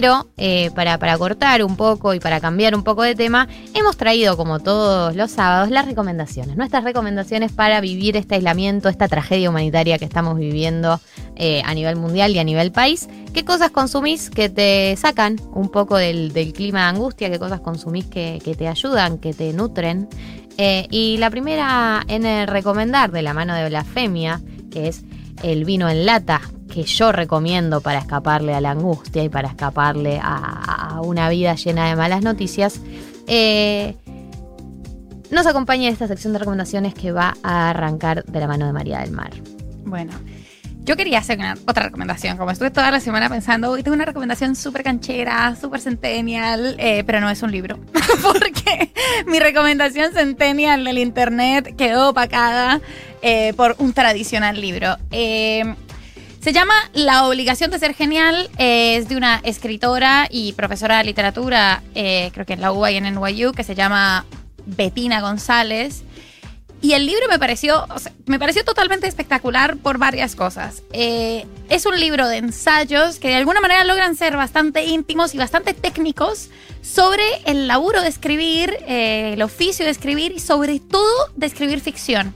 Pero eh, para, para cortar un poco y para cambiar un poco de tema, hemos traído, como todos los sábados, las recomendaciones. Nuestras recomendaciones para vivir este aislamiento, esta tragedia humanitaria que estamos viviendo eh, a nivel mundial y a nivel país. ¿Qué cosas consumís que te sacan un poco del, clima de angustia? ¿Qué cosas consumís que, que te ayudan, que te nutren? Eh, y la primera en el recomendar de la mano de Blasfemia, que es el vino en lata, que yo recomiendo para escaparle a la angustia y para escaparle a, una vida llena de malas noticias, eh, nos acompaña esta sección de recomendaciones que va a arrancar de la mano de María del Mar. Bueno, yo quería hacer otra recomendación. Como estuve toda la semana pensando, hoy tengo una recomendación súper canchera, súper centennial, eh, pero no es un libro. Porque mi recomendación centennial del internet quedó opacada eh, por un tradicional libro. Se llama La obligación de ser genial. es de una escritora y profesora de literatura, eh, creo que en la UBA y en NYU, que se llama Betina González. Y el libro me pareció, me pareció totalmente espectacular por varias cosas. Eh, es un libro de ensayos que de alguna manera logran ser bastante íntimos y bastante técnicos sobre el laburo de escribir, eh, el oficio de escribir y sobre todo de escribir ficción.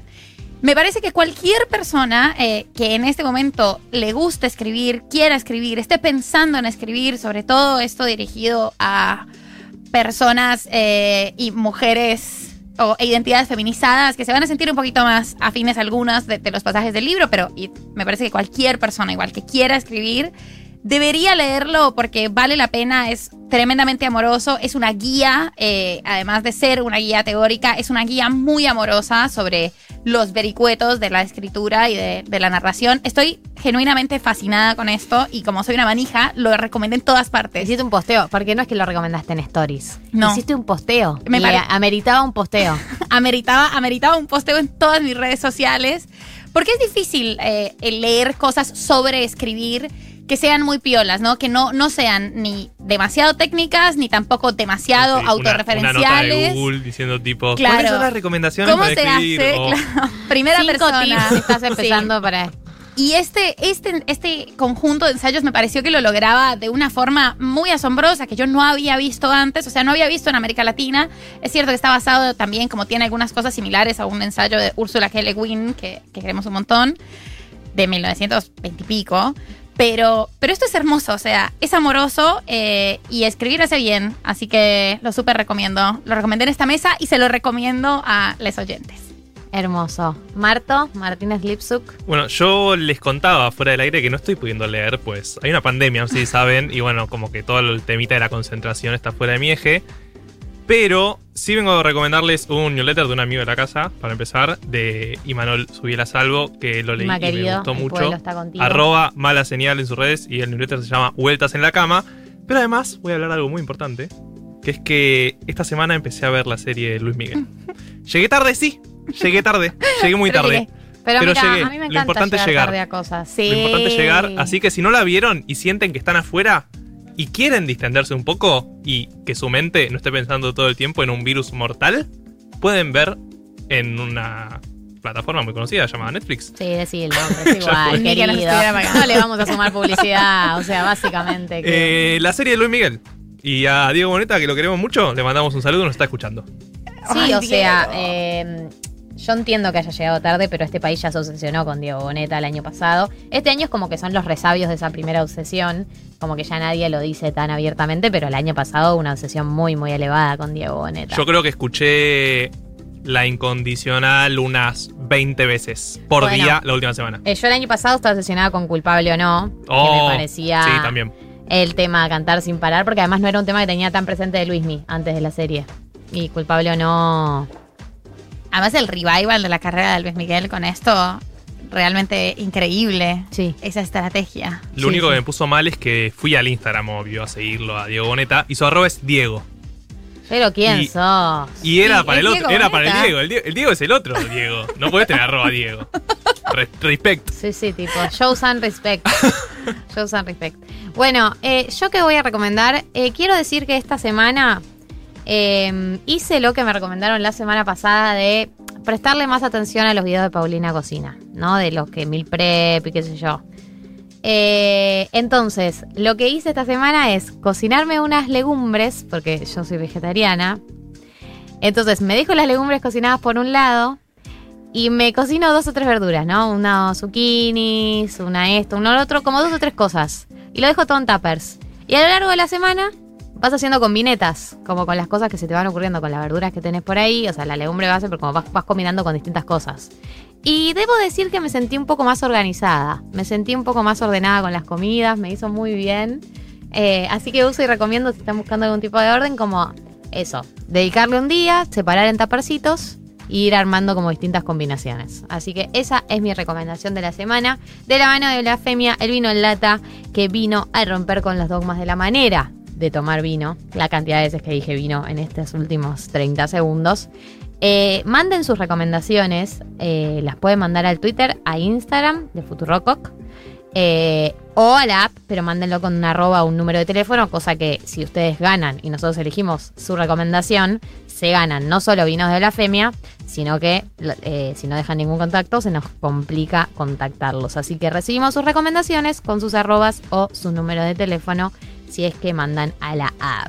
Me parece que cualquier persona eh, que en este momento le guste escribir, quiera escribir, esté pensando en escribir, sobre todo esto dirigido a personas eh, y mujeres o identidades feminizadas que se van a sentir un poquito más afines a algunas de, los pasajes del libro, pero me parece que cualquier persona igual que quiera escribir debería leerlo porque vale la pena, es tremendamente amoroso, es una guía, eh, además de ser una guía teórica, es una guía muy amorosa sobre los vericuetos de la escritura y de, de la narración. Estoy genuinamente fascinada con esto y como soy una manija, lo recomendé en todas partes. Hiciste un posteo, porque no es que lo recomendaste en stories. No. Hiciste un posteo. Me y ameritaba un posteo. ameritaba, ameritaba un posteo en todas mis redes sociales. Porque es difícil eh, leer cosas sobre escribir que sean muy piolas, ¿no? Que no, no sean ni demasiado técnicas, ni tampoco demasiado Sí, una- Una, nota autorreferenciales. de Google diciendo tipo, Claro. ¿cuáles son las recomendaciones ¿Cómo para se escribir? hace? O- Claro, primera Cinco persona. tips estás Sí. empezando para... Y este, este, este conjunto de ensayos me pareció que lo lograba de una forma muy asombrosa, que yo no había visto antes, o sea, no había visto en América Latina. Es cierto que está basado también, como tiene algunas cosas similares a un ensayo de Úrsula K. Le Guin, que, que queremos un montón, de 1920 y pico. Pero, pero esto es hermoso, o sea, es amoroso eh, y escribir hace bien, así que lo súper recomiendo. Lo recomendé en esta mesa y se lo recomiendo a los oyentes. Hermoso. Marto, Martínez Lipsuk. Bueno, yo les contaba fuera del aire que no estoy pudiendo leer, pues hay una pandemia, si saben, y bueno, como que todo el temita de la concentración está fuera de mi eje. Pero sí vengo a recomendarles un newsletter de un amigo de la casa, para empezar, de Imanol Subiela Salvo, que lo leí y me gustó mucho. está. Arroba mala señal en sus redes y el newsletter se llama Vueltas en la cama. Pero además voy a hablar de algo muy importante, que es que esta semana empecé a ver la serie de Luis Miguel. Llegué tarde, sí, llegué tarde, llegué muy tarde. Pero, Pero mira, llegué. a mí me Lo encanta importante es llegar, llegar. tarde a cosas. Sí. Lo importante es llegar. Así que si no la vieron y sienten que están afuera y quieren distenderse un poco y que su mente no esté pensando todo el tiempo en un virus mortal, pueden ver en una plataforma muy conocida llamada Netflix. Sí, el nombre, es igual, querido. No le vamos a sumar publicidad, o sea, básicamente. Que... Eh, la serie de Luis Miguel. Y a Diego Boneta, que lo queremos mucho, le mandamos un saludo, nos está escuchando. Sí, Ay, o sea, eh, yo entiendo que haya llegado tarde, pero este país ya se obsesionó con Diego Boneta el año pasado. Este año es como que son los resabios de esa primera obsesión, como que ya nadie lo dice tan abiertamente, pero el año pasado una obsesión muy, muy elevada con Diego Boneta. Yo creo que escuché la incondicional unas 20 veces por Bueno. día la última semana. Eh, yo el año pasado estaba obsesionada con Culpable o No, que Oh, me parecía Sí, también. el tema Cantar sin parar, porque además no era un tema que tenía tan presente de Luismi antes de la serie. Y Culpable o No... Además, el revival de la carrera de Luis Miguel con esto, realmente increíble. Sí. Esa estrategia. Lo Sí, único sí. que me puso mal es que fui al Instagram, obvio, a seguirlo a Diego Boneta y su arroba es Diego. Pero ¿quién Y- sos? Y era Sí, para el otro, Diego era para el. Diego. El, Diego. el Diego es el otro Diego. No podés tener arroba Diego. Re- respect. Sí, sí, tipo, shows and respect. shows and respect. Bueno, eh, yo que voy a recomendar, eh, quiero decir que esta semana eh, hice lo que me recomendaron la semana pasada de prestarle más atención a los videos de Paulina Cocina, ¿no? De los que mil prep y qué sé yo. Eh, entonces, lo que hice esta semana es cocinarme unas legumbres, porque yo soy vegetariana. Entonces, me dejo las legumbres cocinadas por un lado y me cocino dos o tres verduras, ¿no? Una zucchinis, una esto, una lo otro, como dos o tres cosas. Y lo dejo todo en tuppers. Y a lo largo de la semana vas haciendo combinetas, como con las cosas que se te van ocurriendo, con las verduras que tenés por ahí, o sea, la legumbre base, pero como vas, combinando con distintas cosas. Y debo decir que me sentí un poco más organizada, me sentí un poco más ordenada con las comidas, me hizo muy bien. Eh, así que uso y recomiendo si están buscando algún tipo de orden, como eso, dedicarle un día, separar en taparcitos e ir armando como distintas combinaciones. Así que esa es mi recomendación de la semana, de la mano de Blasfemia, el vino en lata, que vino a romper con los dogmas de la manera de tomar vino, la cantidad de veces que dije vino en estos últimos 30 segundos. Eh, manden sus recomendaciones, eh, las pueden mandar al Twitter, a Instagram de Futurococ eh, o a la app, pero mándenlo con una arroba o un número de teléfono, cosa que si ustedes ganan y nosotros elegimos su recomendación, se ganan no solo vinos de blasfemia, sino que si no dejan ningún contacto, se nos complica contactarlos. Así que recibimos sus recomendaciones con sus arrobas o su número de teléfono si es que mandan a la app.